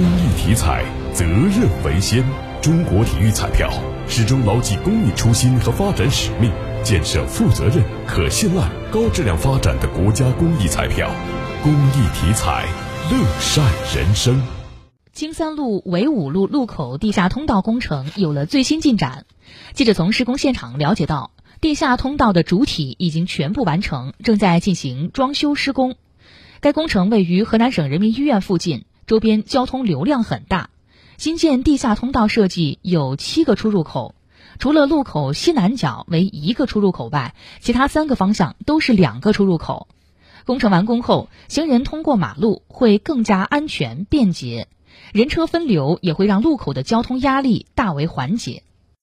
公益体彩，责任为先。中国体育彩票始终牢记公益初心和发展使命，建设负责任、可信赖、高质量发展的国家公益彩票。公益体彩，乐善人生。京三路纬五路路口地下通道工程有了最新进展。记者从施工现场了解到，地下通道的主体已经全部完成，正在进行装修施工。该工程位于河南省人民医院附近，周边交通流量很大。新建地下通道设计有七个出入口，除了路口西南角为一个出入口外，其他三个方向都是两个出入口。工程完工后，行人通过马路会更加安全便捷，人车分流也会让路口的交通压力大为缓解。